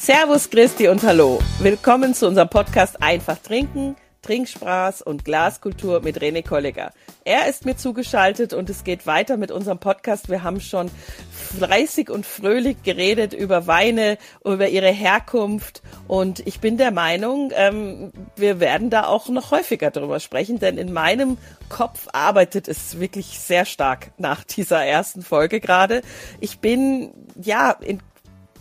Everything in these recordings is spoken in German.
Servus, Christi und Hallo. Willkommen zu unserem Podcast Einfach Trinken, Trinkspaß und Glaskultur mit René Kolleger. Er ist mir zugeschaltet und es geht weiter mit unserem Podcast. Wir haben schon fleißig und fröhlich geredet über Weine, über ihre Herkunft und ich bin der Meinung, ähm, wir werden da auch noch häufiger drüber sprechen, denn in meinem Kopf arbeitet es wirklich sehr stark nach dieser ersten Folge gerade. Ich bin ja in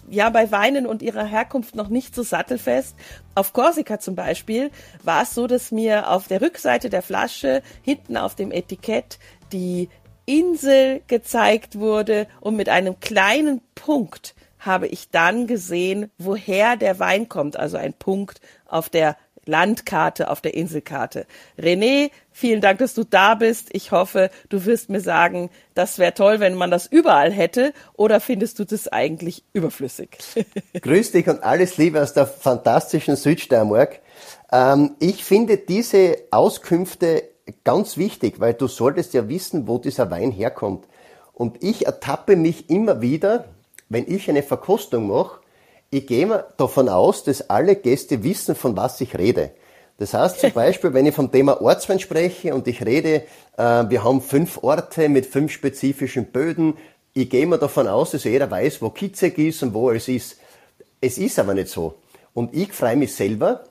ja bei Weinen und ihrer Herkunft noch nicht so sattelfest. Auf Korsika zum Beispiel war es so, dass mir auf der Rückseite der Flasche hinten auf dem Etikett die Insel gezeigt wurde und mit einem kleinen Punkt habe ich dann gesehen, woher der Wein kommt, also ein Punkt auf der Landkarte, auf der Inselkarte. René, vielen Dank, dass du da bist. Ich hoffe, du wirst mir sagen, das wäre toll, wenn man das überall hätte, oder findest du das eigentlich überflüssig? Grüß dich und alles Liebe aus der fantastischen Südsteiermark. Ähm, ich finde diese Auskünfte ganz wichtig, weil du solltest ja wissen, wo dieser Wein herkommt. Und ich ertappe mich immer wieder, wenn ich eine Verkostung mache, ich gehe mal davon aus, dass alle Gäste wissen, von was ich rede. Das heißt zum Beispiel, wenn ich vom Thema Ortswein spreche und ich rede, äh, wir haben fünf Orte mit fünf spezifischen Böden, ich gehe mal davon aus, dass jeder weiß, wo Kitzek ist und wo es ist. Es ist aber nicht so. Und ich freue mich selber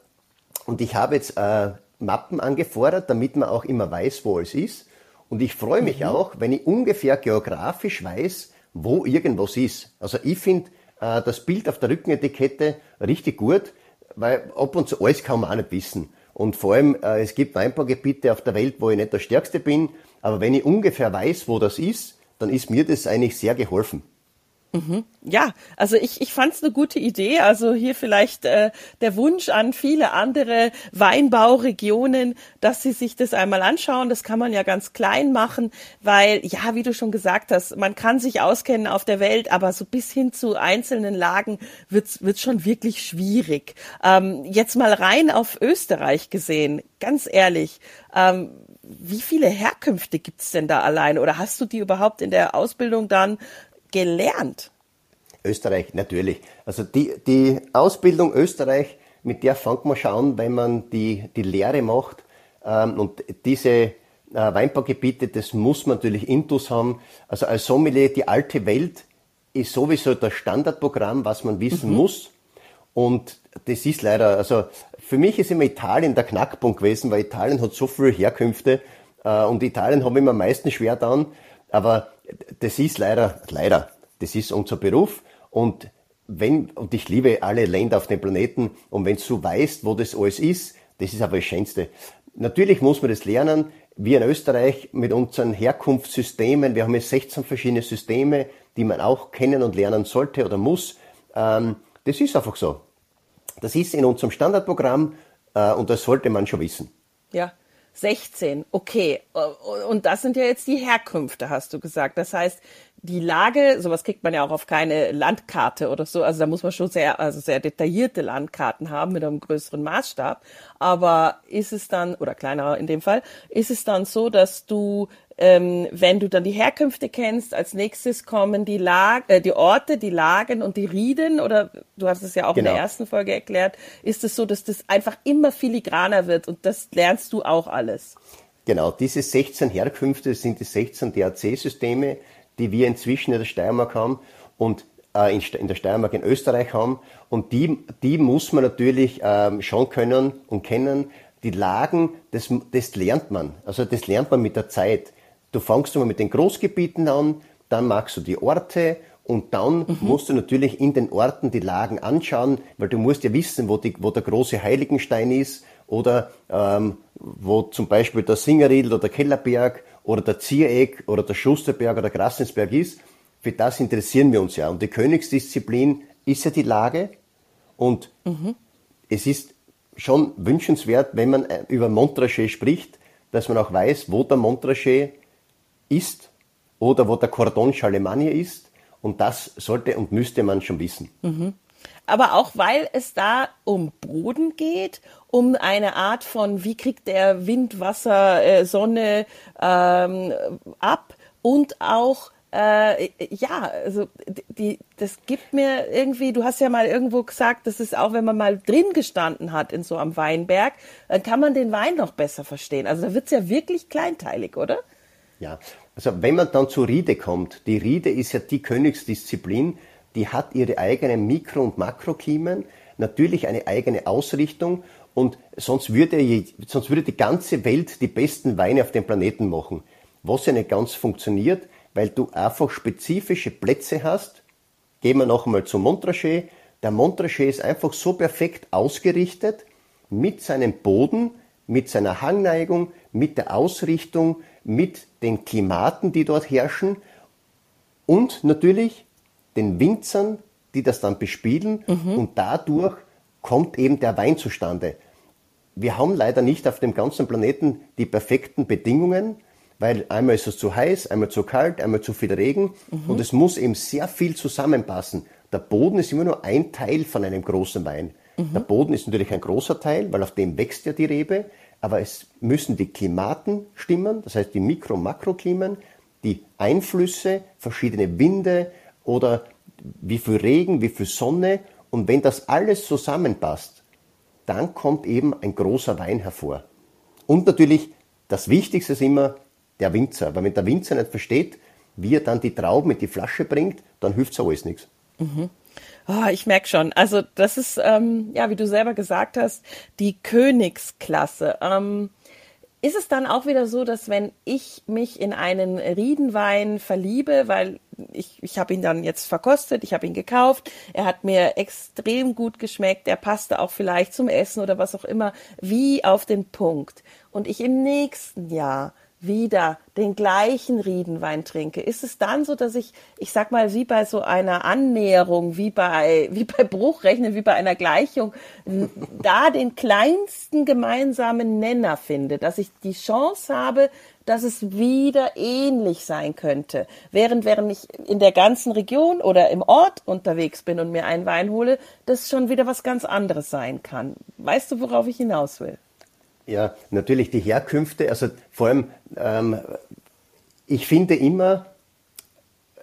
und ich habe jetzt äh, Mappen angefordert, damit man auch immer weiß, wo es ist. Und ich freue mich mhm. auch, wenn ich ungefähr geografisch weiß, wo irgendwas ist. Also ich finde, äh, das Bild auf der Rückenetikette richtig gut, weil ab und zu alles kann man auch nicht wissen. Und vor allem, äh, es gibt Weinbaugebiete auf der Welt, wo ich nicht der Stärkste bin, aber wenn ich ungefähr weiß, wo das ist, dann ist mir das eigentlich sehr geholfen. Mhm. Ja, also ich, ich fand es eine gute Idee. Also hier vielleicht äh, der Wunsch an viele andere Weinbauregionen, dass sie sich das einmal anschauen. Das kann man ja ganz klein machen, weil, ja, wie du schon gesagt hast, man kann sich auskennen auf der Welt, aber so bis hin zu einzelnen Lagen wird's wird's schon wirklich schwierig. Ähm, jetzt mal rein auf Österreich gesehen, ganz ehrlich. Ähm, wie viele Herkünfte gibt's denn da allein? Oder hast du die überhaupt in der Ausbildung dann gelernt? Österreich, natürlich. Also die, die Ausbildung Österreich, mit der fängt man schon wenn man die, die Lehre macht. Ähm, und diese äh, Weinbaugebiete, das muss man natürlich intus haben. Also als Sommelier, die alte Welt ist sowieso das Standardprogramm, was man wissen mhm. muss. Und das ist leider, also für mich ist immer Italien der Knackpunkt gewesen, weil Italien hat so viele Herkünfte äh, und Italien habe ich mir am meisten schwer dann. Aber das ist leider, leider, das ist unser Beruf und wenn, und ich liebe alle Länder auf dem Planeten und wenn du weißt, wo das alles ist, das ist aber das Schönste. Natürlich muss man das lernen. Wir in Österreich mit unseren Herkunftssystemen, wir haben jetzt 16 verschiedene Systeme, die man auch kennen und lernen sollte oder muss. Ähm, das ist einfach so. Das ist in unserem Standardprogramm äh, und das sollte man schon wissen. Ja, 16, okay. Und das sind ja jetzt die Herkünfte, hast du gesagt. Das heißt, die Lage, sowas kriegt man ja auch auf keine Landkarte oder so. Also da muss man schon sehr, also sehr detaillierte Landkarten haben mit einem größeren Maßstab. Aber ist es dann, oder kleinerer in dem Fall, ist es dann so, dass du ähm, wenn du dann die Herkünfte kennst, als nächstes kommen die, Lag äh, die Orte, die Lagen und die Rieden, oder du hast es ja auch genau. in der genau. ersten Folge erklärt, ist es so, dass das einfach immer filigraner wird und das lernst du auch alles. Genau, diese 16 Herkünfte sind die 16 DAC-Systeme, die wir inzwischen in der Steiermark haben und äh, in, in, der Steiermark in Österreich haben. Und die, die muss man natürlich ähm, schon können und kennen. Die Lagen, das, das lernt man. Also das lernt man mit der Zeit. Du fangst mal mit den Großgebieten an, dann magst du die Orte und dann mhm. musst du natürlich in den Orten die Lagen anschauen, weil du musst ja wissen, wo, die, wo der große Heiligenstein ist oder ähm, wo zum Beispiel der Singeriedl oder der Kellerberg oder der Ziereck oder der Schusterberg oder der Grassensberg ist. Für das interessieren wir uns ja. Und die Königsdisziplin ist ja die Lage und mhm. es ist schon wünschenswert, wenn man äh, über Montrachet spricht, dass man auch weiß, wo der Montrachet ist oder wo der Cordon Charlemagne ist. Und das sollte und müsste man schon wissen. Mhm. Aber auch weil es da um Boden geht, um eine Art von, wie kriegt der Wind, Wasser, äh, Sonne ähm, ab und auch äh, ja, also die, das gibt mir irgendwie, du hast ja mal irgendwo gesagt, das ist auch, wenn man mal drin gestanden hat in so einem Weinberg, dann kann man den Wein noch besser verstehen. Also da wird's ja wirklich kleinteilig, oder? Ja, also wenn man dann zur Riede kommt, die Riede ist ja die Königsdisziplin, die hat ihre eigenen Mikro- und Makroklimen, natürlich eine eigene Ausrichtung und sonst würde, sonst würde die ganze Welt die besten Weine auf dem Planeten machen. Was ja nicht ganz funktioniert, weil du einfach spezifische Plätze hast. Gehen wir noch einmal zum Montrachet. Der Montrachet ist einfach so perfekt ausgerichtet mit seinem Boden, mit seiner Hangneigung, mit der Ausrichtung, mit den Klimaten, die dort herrschen und natürlich den Winzern, die das dann bespielen mhm. und dadurch kommt eben der Wein zustande. Wir haben leider nicht auf dem ganzen Planeten die perfekten Bedingungen, weil einmal ist es zu heiß, einmal zu kalt, einmal zu viel Regen mhm. und es muss eben sehr viel zusammenpassen. Der Boden ist immer nur ein Teil von einem großen Wein. Mhm. Der Boden ist natürlich ein großer Teil, weil auf dem wächst ja die Rebe, aber es müssen die Klimaten stimmen, das heißt die Mikro- und Makroklimen, die Einflüsse, verschiedene Winde oder wie viel Regen, wie viel Sonne. Und wenn das alles zusammenpasst, dann kommt eben ein großer Wein hervor. Und natürlich, das Wichtigste ist immer der Winzer. Weil wenn der Winzer nicht versteht, wie er dann die Trauben in die Flasche bringt, dann hilft es alles nichts. Mhm. Oh, ich merke schon. Also das ist, ähm, ja, wie du selber gesagt hast, die Königsklasse. Ähm, ist es dann auch wieder so, dass wenn ich mich in einen Riedenwein verliebe, weil ich, ich habe ihn dann jetzt verkostet, ich habe ihn gekauft, er hat mir extrem gut geschmeckt, er passte auch vielleicht zum Essen oder was auch immer, wie auf den Punkt. Und ich im nächsten Jahr wieder den gleichen Riedenwein trinke, ist es dann so, dass ich, ich sag mal, wie bei so einer Annäherung, wie bei, wie bei Bruchrechnen, wie bei einer Gleichung, da den kleinsten gemeinsamen Nenner finde, dass ich die Chance habe, dass es wieder ähnlich sein könnte. Während, während ich in der ganzen Region oder im Ort unterwegs bin und mir einen Wein hole, das schon wieder was ganz anderes sein kann. Weißt du, worauf ich hinaus will? Ja, natürlich die Herkünfte, also vor allem, ähm, ich finde immer,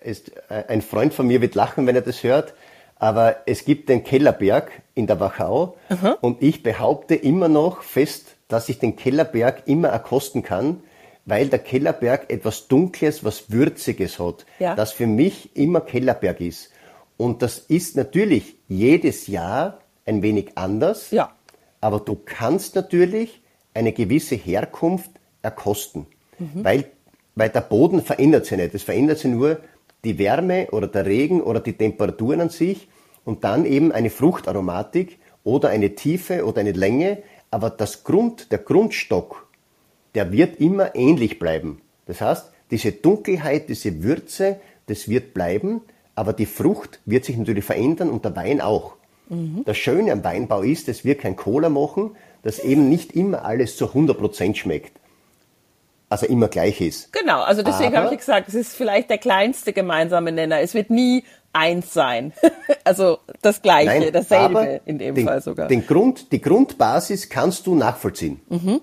ist, äh, ein Freund von mir wird lachen, wenn er das hört, aber es gibt den Kellerberg in der Wachau Aha. und ich behaupte immer noch fest, dass ich den Kellerberg immer erkosten kann, weil der Kellerberg etwas Dunkles, was Würziges hat, ja. das für mich immer Kellerberg ist. Und das ist natürlich jedes Jahr ein wenig anders, ja. aber du kannst natürlich eine gewisse Herkunft erkosten. Mhm. Weil, weil der Boden verändert sich nicht. Es verändert sich nur die Wärme oder der Regen oder die Temperaturen an sich und dann eben eine Fruchtaromatik oder eine Tiefe oder eine Länge. Aber das Grund, der Grundstock, der wird immer ähnlich bleiben. Das heißt, diese Dunkelheit, diese Würze, das wird bleiben, aber die Frucht wird sich natürlich verändern und der Wein auch. Mhm. Das Schöne am Weinbau ist, dass wir kein Cola machen, dass eben nicht immer alles zu 100% schmeckt. Also immer gleich ist. Genau, also deswegen habe ich gesagt, es ist vielleicht der kleinste gemeinsame Nenner. Es wird nie eins sein. also das Gleiche, Nein, dasselbe in dem den, Fall sogar. Den Grund, die Grundbasis kannst du nachvollziehen. Mhm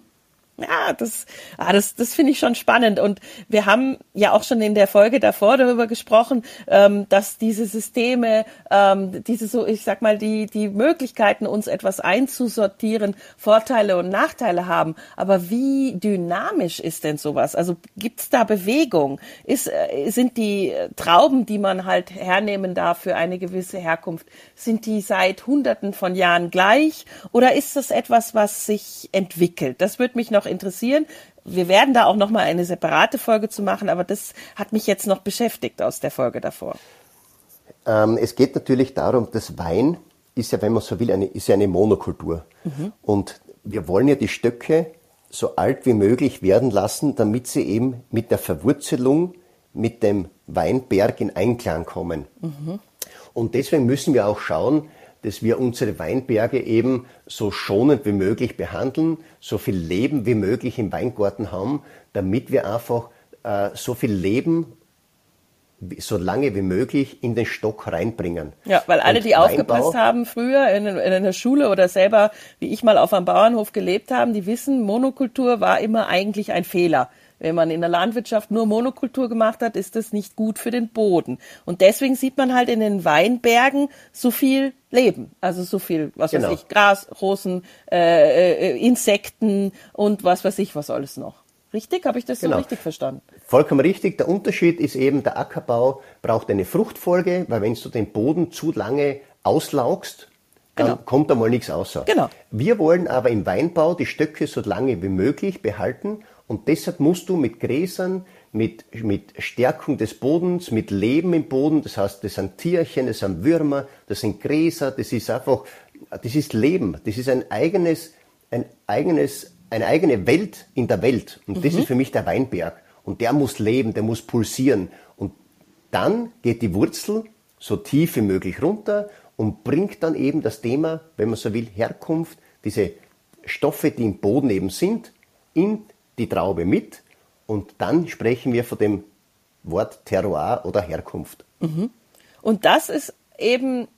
ja, das, ah, das, das finde ich schon spannend. Und wir haben ja auch schon in der Folge davor darüber gesprochen, ähm, dass diese Systeme, ähm, diese so, ich sag mal, die, die Möglichkeiten, uns etwas einzusortieren, Vorteile und Nachteile haben. Aber wie dynamisch ist denn sowas? Also gibt's da Bewegung? Ist, äh, sind die Trauben, die man halt hernehmen darf für eine gewisse Herkunft, sind die seit Hunderten von Jahren gleich? Oder ist das etwas, was sich entwickelt? Das würde mich noch interessieren. Wir werden da auch noch mal eine separate Folge zu machen, aber das hat mich jetzt noch beschäftigt aus der Folge davor. Ähm, es geht natürlich darum, dass Wein ist ja, wenn man so will, eine, ist ja eine Monokultur. Mhm. Und wir wollen ja die Stöcke so alt wie möglich werden lassen, damit sie eben mit der Verwurzelung mit dem Weinberg in Einklang kommen. Mhm. Und deswegen müssen wir auch schauen, dass wir unsere Weinberge eben so schonend wie möglich behandeln, so viel Leben wie möglich im Weingarten haben, damit wir einfach äh, so viel Leben so lange wie möglich in den Stock reinbringen. Ja, weil alle, die Weinbau, aufgepasst haben früher in, in der Schule oder selber, wie ich mal auf einem Bauernhof gelebt haben, die wissen, Monokultur war immer eigentlich ein Fehler Wenn man in der Landwirtschaft nur Monokultur gemacht hat, ist das nicht gut für den Boden. Und deswegen sieht man halt in den Weinbergen so viel Leben. Also so viel, was genau. weiß ich, Gras, Rosen, äh, äh, Insekten und was weiß ich, was alles noch. Richtig? Habe ich das genau. so richtig verstanden? Vollkommen richtig. Der Unterschied ist eben, der Ackerbau braucht eine Fruchtfolge, weil wenn du den Boden zu lange auslaugst, dann genau. kommt einmal nichts außer. Genau. Wir wollen aber im Weinbau die Stöcke so lange wie möglich behalten und deshalb musst du mit Gräsern, mit, mit Stärkung des Bodens, mit Leben im Boden, das heißt, das sind Tierchen, das sind Würmer, das sind Gräser, das ist einfach, das ist Leben, das ist ein eigenes, ein eigenes eine eigene Welt in der Welt. Und das mhm. ist für mich der Weinberg. Und der muss leben, der muss pulsieren. Und dann geht die Wurzel so tief wie möglich runter und bringt dann eben das Thema, wenn man so will, Herkunft, diese Stoffe, die im Boden eben sind, in die Traube mit. Und dann sprechen wir von dem Wort Terroir oder Herkunft. Mhm. Und das ist eben,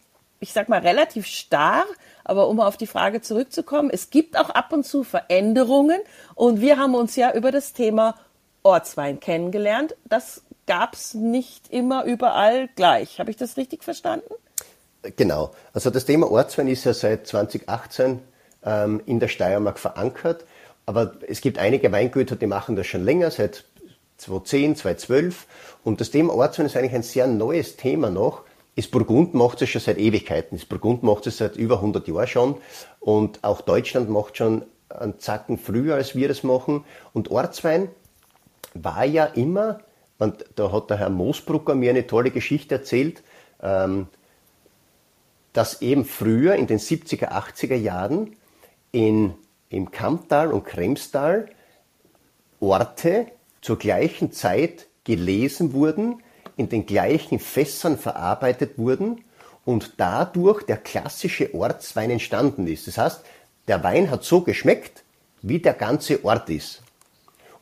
ich sag mal, relativ starr aber um auf die Frage zurückzukommen, es gibt auch ab und zu Veränderungen und wir haben uns ja über das Thema Ortswein kennengelernt. Das gab es nicht immer überall gleich. Habe ich das richtig verstanden? Genau. Also das Thema Ortswein ist ja seit 2018 ähm, in der Steiermark verankert. Aber es gibt einige Weingüter, die machen das schon länger, seit 2010, 2012. Und das Thema Ortswein ist eigentlich ein sehr neues Thema noch, ist Burgund macht es schon seit Ewigkeiten. Ist Burgund macht es seit über 100 Jahren schon. Und auch Deutschland macht schon einen Zacken früher, als wir das machen. Und Ortswein war ja immer, und da hat der Herr Moosbrucker mir eine tolle Geschichte erzählt, ähm, dass eben früher in den 70er, 80er Jahren in, im Kamptal und Kremstal Orte zur gleichen Zeit gelesen wurden, in den gleichen Fässern verarbeitet wurden und dadurch der klassische Ortswein entstanden ist. Das heißt, der Wein hat so geschmeckt, wie der ganze Ort ist.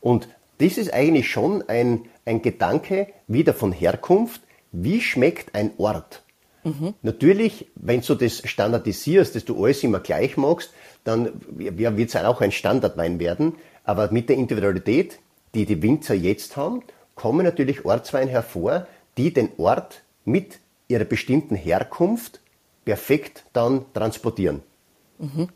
Und das ist eigentlich schon ein, ein Gedanke wieder von Herkunft. Wie schmeckt ein Ort? Mhm. Natürlich, wenn du das standardisierst, dass du alles immer gleich machst, dann wird es auch ein Standardwein werden. Aber mit der Individualität, die die Winzer jetzt haben kommen natürlich Ortsweine hervor, die den Ort mit ihrer bestimmten Herkunft perfekt dann transportieren. Mhm.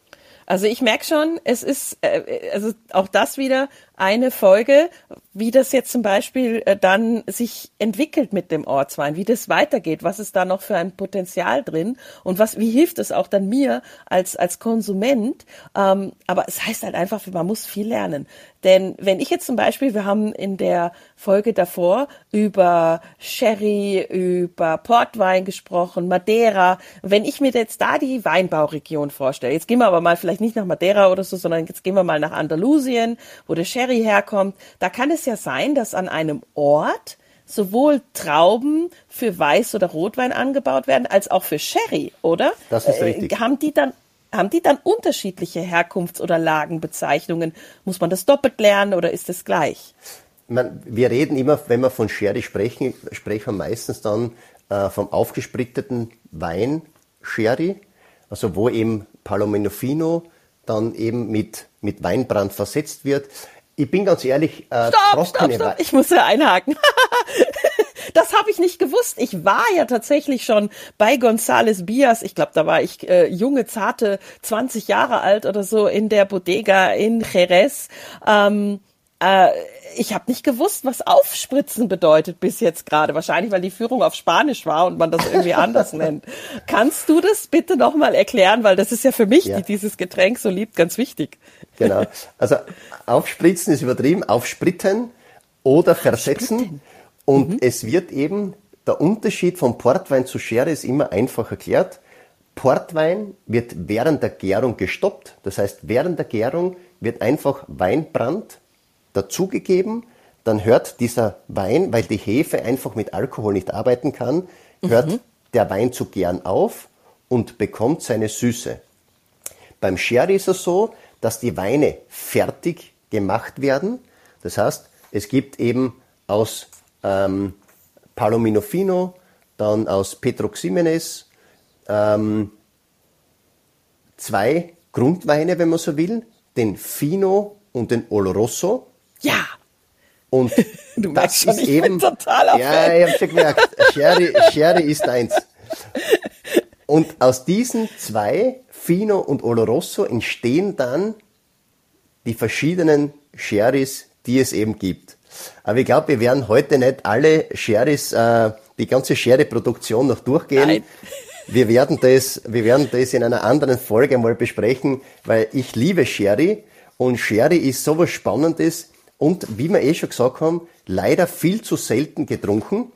Also ich merke schon, es ist äh, also auch das wieder eine Folge, wie das jetzt zum Beispiel äh, dann sich entwickelt mit dem Ortswein, wie das weitergeht, was ist da noch für ein Potenzial drin und was, wie hilft es auch dann mir als als Konsument. Ähm, aber es heißt halt einfach, man muss viel lernen. Denn wenn ich jetzt zum Beispiel, wir haben in der Folge davor über Sherry, über Portwein gesprochen, Madeira. Wenn ich mir jetzt da die Weinbauregion vorstelle, jetzt gehen wir aber mal vielleicht nicht nach Madeira oder so, sondern jetzt gehen wir mal nach Andalusien, wo der Sherry herkommt. Da kann es ja sein, dass an einem Ort sowohl Trauben für Weiß- oder Rotwein angebaut werden, als auch für Sherry, oder? Das ist richtig. Äh, haben die dann haben die dann unterschiedliche Herkunfts- oder Lagenbezeichnungen? Muss man das doppelt lernen oder ist es gleich? Man, wir reden immer, wenn wir von Sherry sprechen, sprechen wir meistens dann äh, vom aufgespritteten Wein Sherry, also wo eben Palomino Fino dann eben mit, mit Weinbrand versetzt wird. Ich bin ganz ehrlich, äh, stopp, stopp, stopp. ich muss ja einhaken. Das habe ich nicht gewusst. Ich war ja tatsächlich schon bei González Bias. Ich glaube, da war ich äh, junge, zarte, 20 Jahre alt oder so in der Bodega in Jerez. Ähm, äh, ich habe nicht gewusst, was Aufspritzen bedeutet bis jetzt gerade. Wahrscheinlich, weil die Führung auf Spanisch war und man das irgendwie anders nennt. Kannst du das bitte nochmal erklären? Weil das ist ja für mich, ja. die dieses Getränk so liebt, ganz wichtig. Genau. Also aufspritzen ist übertrieben. Aufspritten oder versetzen. Aufspritten. Und mhm. es wird eben, der Unterschied von Portwein zu Schere ist immer einfach erklärt. Portwein wird während der Gärung gestoppt. Das heißt, während der Gärung wird einfach Weinbrand dazugegeben. Dann hört dieser Wein, weil die Hefe einfach mit Alkohol nicht arbeiten kann, hört mhm. der Wein zu gären auf und bekommt seine Süße. Beim Sherry ist es so, dass die Weine fertig gemacht werden. Das heißt, es gibt eben aus ähm, Palomino Fino, dann aus Petro Ximenez, ähm, zwei Grundweine, wenn man so will, den Fino und den Oloroso. Ja, Und du merkst schon, ich eben, bin total Ja, ich habe schon gemerkt, Sherry, Sherry ist eins. Und aus diesen zwei, Fino und Oloroso, entstehen dann die verschiedenen Sherrys, die es eben gibt. Aber ich glaube, wir werden heute nicht alle Sherrys, äh, die ganze Sherry-Produktion noch durchgehen. Nein. Wir werden das, wir werden das in einer anderen Folge mal besprechen, weil ich liebe Sherry und Sherry ist sowas Spannendes und wie wir eh schon gesagt haben, leider viel zu selten getrunken,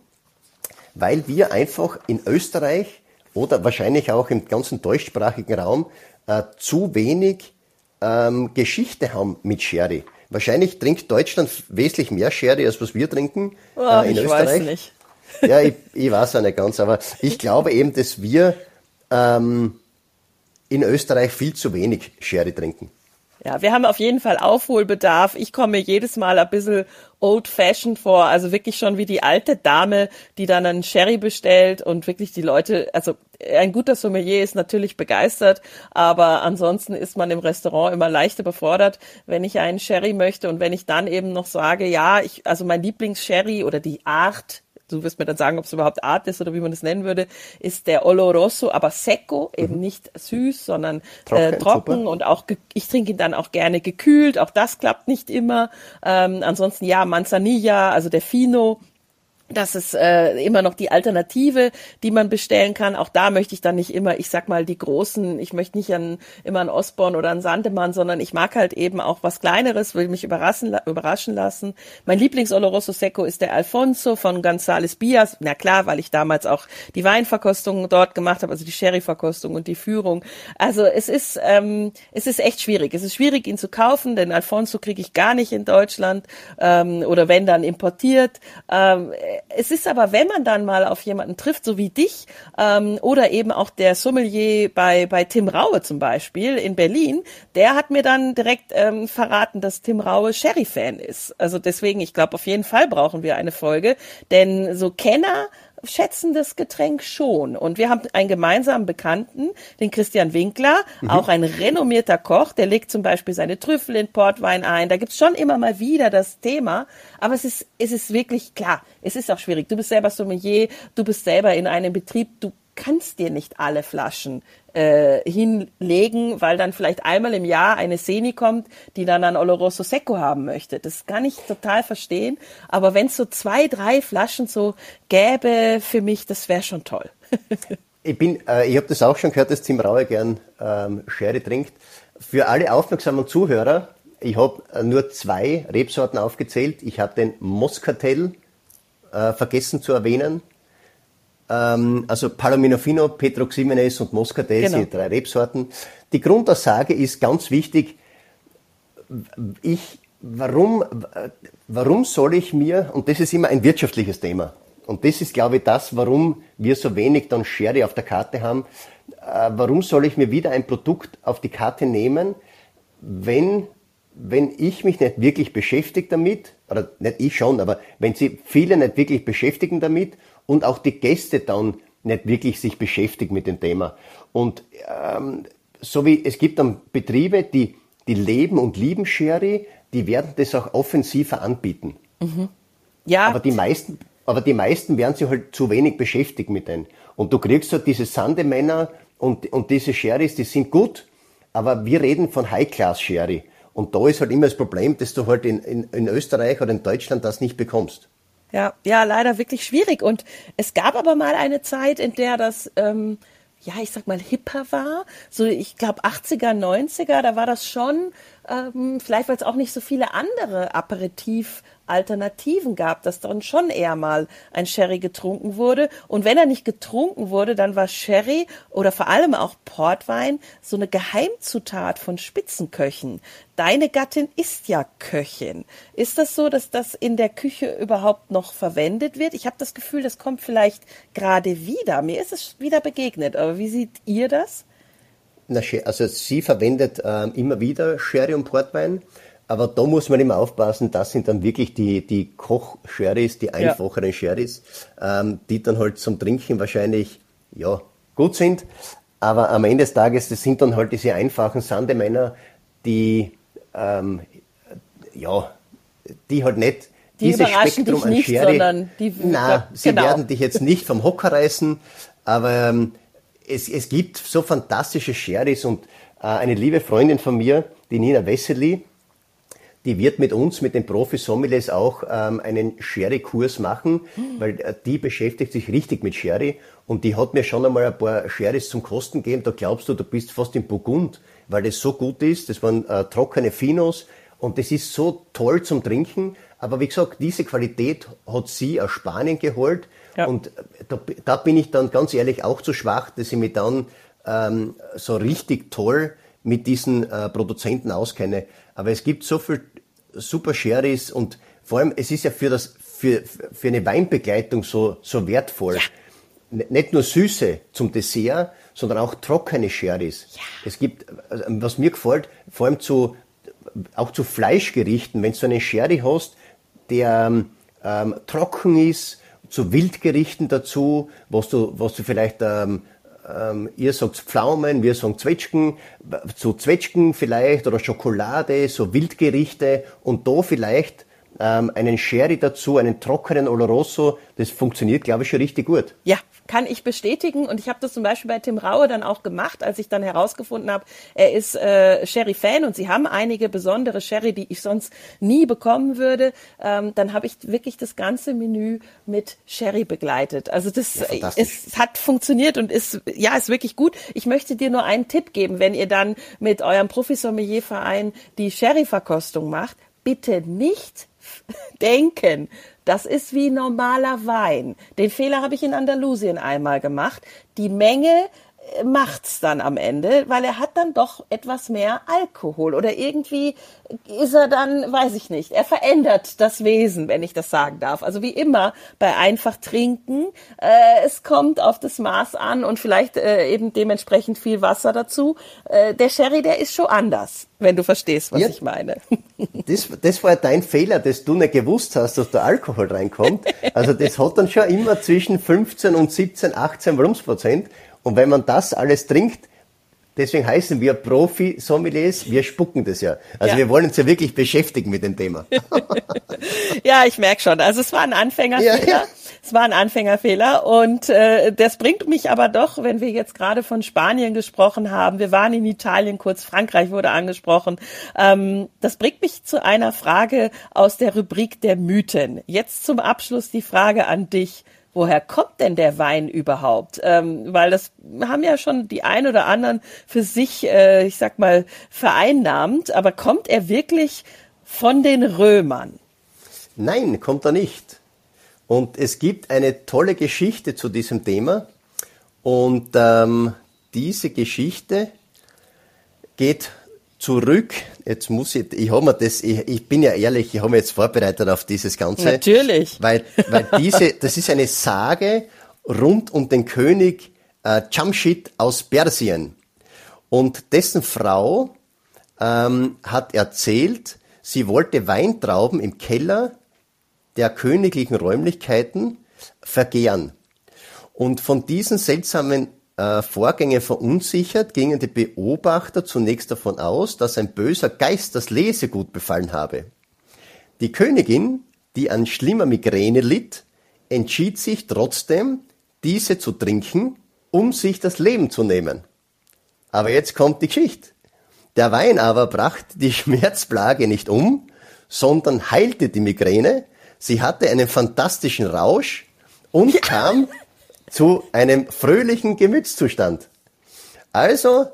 weil wir einfach in Österreich oder wahrscheinlich auch im ganzen deutschsprachigen Raum äh, zu wenig ähm, Geschichte haben mit Sherry. Wahrscheinlich trinkt Deutschland wesentlich mehr Sherry, als was wir trinken oh, äh, in ich Österreich. Weiß nicht. ja, ich, ich weiß auch nicht ganz, aber ich glaube eben, dass wir ähm, in Österreich viel zu wenig Sherry trinken. Ja, wir haben auf jeden Fall Aufholbedarf. Ich komme jedes Mal ein bisschen old-fashioned vor, also wirklich schon wie die alte Dame, die dann einen Sherry bestellt und wirklich die Leute, also ein guter Sommelier ist natürlich begeistert, aber ansonsten ist man im Restaurant immer leicht überfordert, wenn ich einen Sherry möchte und wenn ich dann eben noch sage, ja, ich, also mein Lieblings-Sherry oder die Art, du wirst mir dann sagen, ob es überhaupt Art ist oder wie man das nennen würde, ist der Oloroso, aber secco, eben mhm. nicht süß, sondern trocken, äh, trocken und auch, ich trinke ihn dann auch gerne gekühlt, auch das klappt nicht immer. Ähm, ansonsten ja, Manzanilla, also der Fino, das ist äh, immer noch die Alternative, die man bestellen kann. Auch da möchte ich dann nicht immer, ich sag mal, die großen, ich möchte nicht an, immer an Osborn oder an Sandemann, sondern ich mag halt eben auch was Kleineres, will mich überraschen, überraschen lassen. Mein Lieblings-Oloroso Secco ist der Alfonso von González Bias. Na klar, weil ich damals auch die Weinverkostung dort gemacht habe, also die Sherry-Verkostung und die Führung. Also es ist, ähm, es ist echt schwierig. Es ist schwierig, ihn zu kaufen, denn Alfonso kriege ich gar nicht in Deutschland ähm, oder wenn dann importiert. Ähm, es ist aber, wenn man dann mal auf jemanden trifft, so wie dich, ähm, oder eben auch der Sommelier bei, bei Tim Raue zum Beispiel in Berlin, der hat mir dann direkt ähm, verraten, dass Tim Raue Sherry-Fan ist. Also deswegen, ich glaube, auf jeden Fall brauchen wir eine Folge, denn so Kenner schätzen das Getränk schon. Und wir haben einen gemeinsamen Bekannten, den Christian Winkler, mhm. auch ein renommierter Koch, der legt zum Beispiel seine Trüffel in Portwein ein. Da gibt's schon immer mal wieder das Thema. Aber es ist, es ist wirklich klar, es ist auch schwierig. Du bist selber Sommelier, du bist selber in einem Betrieb, du kannst dir nicht alle Flaschen äh, hinlegen, weil dann vielleicht einmal im Jahr eine Seni kommt, die dann ein Oloroso Secco haben möchte. Das kann ich total verstehen. Aber wenn es so zwei, drei Flaschen so gäbe für mich, das wäre schon toll. ich bin, äh, ich habe das auch schon gehört, dass Tim Raue gern ähm, Sherry trinkt. Für alle aufmerksamen Zuhörer, ich habe äh, nur zwei Rebsorten aufgezählt. Ich habe den Moscatel äh, vergessen zu erwähnen. Ähm, also Palomino Fino, Petroximenes und Moscatel genau. sind drei Rebsorten. Die Grundaussage ist ganz wichtig. Ich, warum, warum soll ich mir, und das ist immer ein wirtschaftliches Thema, und das ist, glaube ich, das, warum wir so wenig dann Sherry auf der Karte haben. Äh, warum soll ich mir wieder ein Produkt auf die Karte nehmen, wenn, wenn ich mich nicht wirklich beschäftige damit, oder nicht ich schon, aber wenn sie viele nicht wirklich beschäftigen damit und auch die Gäste dann nicht wirklich sich beschäftigen mit dem Thema. Und ähm, so wie es gibt dann Betriebe, die, die leben und lieben Sherry, die werden das auch offensiver anbieten. Mhm. Ja. Aber die meisten, aber die meisten werden sich halt zu wenig beschäftigt mit denen. Und du kriegst halt diese Sandemänner und, und diese Sherrys, die sind gut, aber wir reden von High-Class-Sherry. Und da ist halt immer das Problem, dass du halt in, in, in Österreich oder in Deutschland das nicht bekommst. Ja, ja, leider wirklich schwierig. Und es gab aber mal eine Zeit, in der das, ähm, ja, ich sag mal, hipper war. So, ich glaube, 80er, 90er, da war das schon, ähm, vielleicht weil es auch nicht so viele andere Aperitif Alternativen gab, dass dann schon eher mal ein Sherry getrunken wurde. Und wenn er nicht getrunken wurde, dann war Sherry oder vor allem auch Portwein so eine Geheimzutat von Spitzenköchen. Deine Gattin ist ja Köchin. Ist das so, dass das in der Küche überhaupt noch verwendet wird? Ich habe das Gefühl, das kommt vielleicht gerade wieder. Mir ist es wieder begegnet. Aber wie seht ihr das? also sie verwendet äh, immer wieder Sherry und Portwein. Aber da muss man immer aufpassen, das sind dann wirklich die, die Koch-Sherrys, die einfacheren ja. Sherrys, ähm, die dann halt zum Trinken wahrscheinlich, ja, gut sind. Aber am Ende des Tages, das sind dann halt diese einfachen Sandemänner, die, ähm, ja, die halt nicht die dieses Spektrum an nicht, Sherry, die, na, sie genau. werden dich jetzt nicht vom Hocker reißen, aber ähm, es, es gibt so fantastische Sherrys und äh, eine liebe Freundin von mir, die Nina Wessely, die wird mit uns, mit den Profi-Sommeliers auch ähm, einen Sherry-Kurs machen, weil äh, die beschäftigt sich richtig mit Sherry und die hat mir schon einmal ein paar Sherrys zum Kosten gegeben. Da glaubst du, du bist fast in Burgund, weil das so gut ist. Das waren äh, trockene Finos und das ist so toll zum Trinken. Aber wie gesagt, diese Qualität hat sie aus Spanien geholt ja. und äh, da, da, bin ich dann ganz ehrlich auch zu schwach, dass ich mich dann ähm, so richtig toll mit diesen äh, Produzenten auskenne. Aber es gibt so viel super Sherrys und vor allem, es ist ja für das, für, für eine Weinbegleitung so, so wertvoll. Ja. Nicht nur Süße zum Dessert, sondern auch trockene Sherrys. Ja. Es gibt, was mir gefällt, vor allem zu, auch zu Fleischgerichten, wenn du einen Sherry hast, der ähm, trocken ist, zu Wildgerichten dazu, was du, was du vielleicht ähm, ähm, ihr sagt Pflaumen, wir sagen Zwetschgen, zu Zwetschgen vielleicht oder Schokolade, so Wildgerichte und da vielleicht ähm, einen Sherry dazu, einen trockenen Oloroso, das funktioniert, glaube ich, schon richtig gut. Ja, kann ich bestätigen. Und ich habe das zum Beispiel bei Tim Raue dann auch gemacht, als ich dann herausgefunden habe, er ist äh, Sherry-Fan und sie haben einige besondere Sherry, die ich sonst nie bekommen würde. Ähm, dann habe ich wirklich das ganze Menü mit Sherry begleitet. Also das ja, es hat funktioniert und ist ja ist wirklich gut. Ich möchte dir nur einen Tipp geben, wenn ihr dann mit eurem Profisommelier-Verein die Sherry-Verkostung macht, bitte nicht denken, das ist wie normaler Wein. Den Fehler habe ich in Andalusien einmal gemacht. Die Menge macht's dann am Ende, weil er hat dann doch etwas mehr Alkohol oder irgendwie ist er dann, weiß ich nicht, er verändert das Wesen, wenn ich das sagen darf. Also wie immer bei einfach trinken, äh, es kommt auf das Maß an und vielleicht äh, eben dementsprechend viel Wasser dazu. Äh, der Sherry, der ist schon anders, wenn du verstehst, was ja, ich meine. Das, das war dein Fehler, dass du nicht gewusst hast, dass da Alkohol reinkommt. Also das hat dann schon immer zwischen 15 und 17, 18 Volumensprozent. Und wenn man das alles trinkt, deswegen heißen wir Profi-Sommeliers, wir spucken das ja. Also ja. wir wollen uns ja wirklich beschäftigen mit dem Thema. ja, ich merke schon. Also es war ein Anfängerfehler. Ja, ja. Es war ein Anfängerfehler und äh, das bringt mich aber doch, wenn wir jetzt gerade von Spanien gesprochen haben, wir waren in Italien, kurz Frankreich wurde angesprochen, ähm, das bringt mich zu einer Frage aus der Rubrik der Mythen. Jetzt zum Abschluss die Frage an dich woher kommt denn der Wein überhaupt? Ähm, weil das haben ja schon die ein oder anderen für sich, äh, ich sag mal, vereinnahmt, aber kommt er wirklich von den Römern? Nein, kommt er nicht. Und es gibt eine tolle Geschichte zu diesem Thema. Und ähm, diese Geschichte geht zurück. Jetzt muss ich, ich habe mir das, ich, ich bin ja ehrlich, ich habe mir jetzt vorbereitet auf dieses Ganze. Natürlich. Weil, weil diese, das ist eine Sage rund um den König äh, Jamshid aus Persien. Und dessen Frau ähm, hat erzählt, sie wollte Weintrauben im Keller der königlichen Räumlichkeiten vergehren. Und von diesen seltsamen Vorgänge verunsichert, gingen die Beobachter zunächst davon aus, dass ein böser Geist das Lesegut befallen habe. Die Königin, die an schlimmer Migräne litt, entschied sich trotzdem, diese zu trinken, um sich das Leben zu nehmen. Aber jetzt kommt die Geschichte. Der Wein aber brachte die Schmerzplage nicht um, sondern heilte die Migräne. Sie hatte einen fantastischen Rausch und kam zu einem fröhlichen Gemütszustand. Also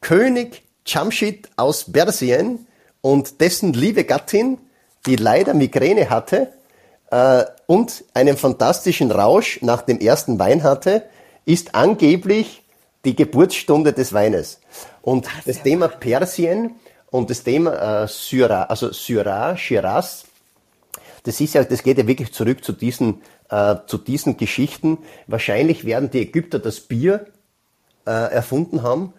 König Jamshid aus Persien und dessen liebe Gattin, die leider Migräne hatte äh, und einen fantastischen Rausch nach dem ersten Wein hatte, ist angeblich die Geburtsstunde des Weines. Und das Thema Persien und das Thema äh, Syrah, also Syrah, Shiraz, das ist ja, das geht ja wirklich zurück zu diesen äh, zu diesen Geschichten. Wahrscheinlich werden die Ägypter das Bier äh, erfunden haben,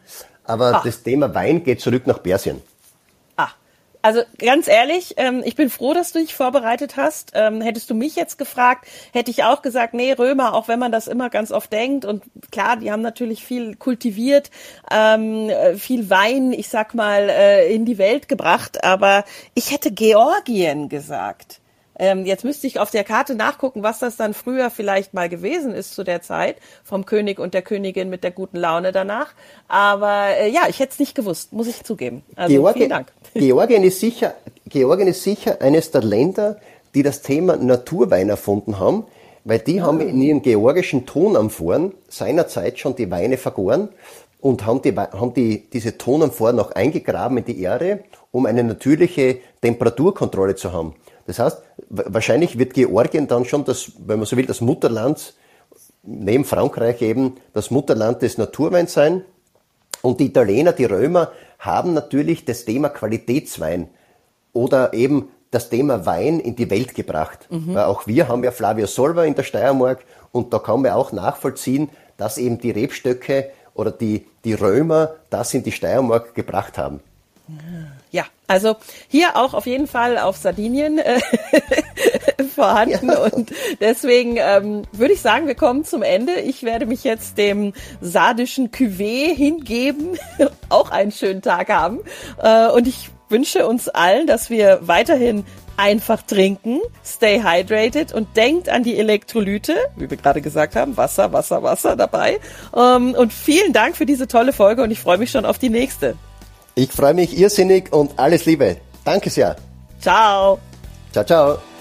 aber Ach. das Thema Wein geht zurück nach Persien. Ah, also ganz ehrlich, ähm, ich bin froh, dass du dich vorbereitet hast. Ähm, hättest du mich jetzt gefragt, hätte ich auch gesagt, nee, Römer, auch wenn man das immer ganz oft denkt. Und klar, die haben natürlich viel kultiviert, ähm, äh, viel Wein, ich sag mal, äh, in die Welt gebracht. Aber ich hätte Georgien gesagt Ähm, jetzt müsste ich auf der Karte nachgucken, was das dann früher vielleicht mal gewesen ist zu der Zeit vom König und der Königin mit der guten Laune danach. Aber äh, ja, ich hätte es nicht gewusst, muss ich zugeben. Also Georgi vielen Dank. Georgien ist sicher, Georgien ist sicher eines der Länder, die das Thema Naturwein erfunden haben, weil die ah. haben in ihren georgischen Tonamphoren seinerzeit schon die Weine vergoren und haben, die, haben die, diese Tonamphoren noch eingegraben in die Erde, um eine natürliche Temperaturkontrolle zu haben. Das heißt, wahrscheinlich wird Georgien dann schon das, wenn man so will, das Mutterland neben Frankreich eben das Mutterland des Naturweins sein. Und die Italiener, die Römer haben natürlich das Thema Qualitätswein oder eben das Thema Wein in die Welt gebracht. Mhm. Weil auch wir haben ja Flavio Solva in der Steiermark und da kann man auch nachvollziehen, dass eben die Rebstöcke oder die, die Römer das in die Steiermark gebracht haben. Ja, also hier auch auf jeden Fall auf Sardinien äh, vorhanden ja. und deswegen ähm, würde ich sagen, wir kommen zum Ende. Ich werde mich jetzt dem sardischen Cuvée hingeben, auch einen schönen Tag haben äh, und ich wünsche uns allen, dass wir weiterhin einfach trinken, stay hydrated und denkt an die Elektrolyte, wie wir gerade gesagt haben, Wasser, Wasser, Wasser dabei. Ähm, und vielen Dank für diese tolle Folge und ich freue mich schon auf die nächste. Ich freue mich irrsinnig und alles Liebe. Danke sehr. Ciao. Ciao, ciao.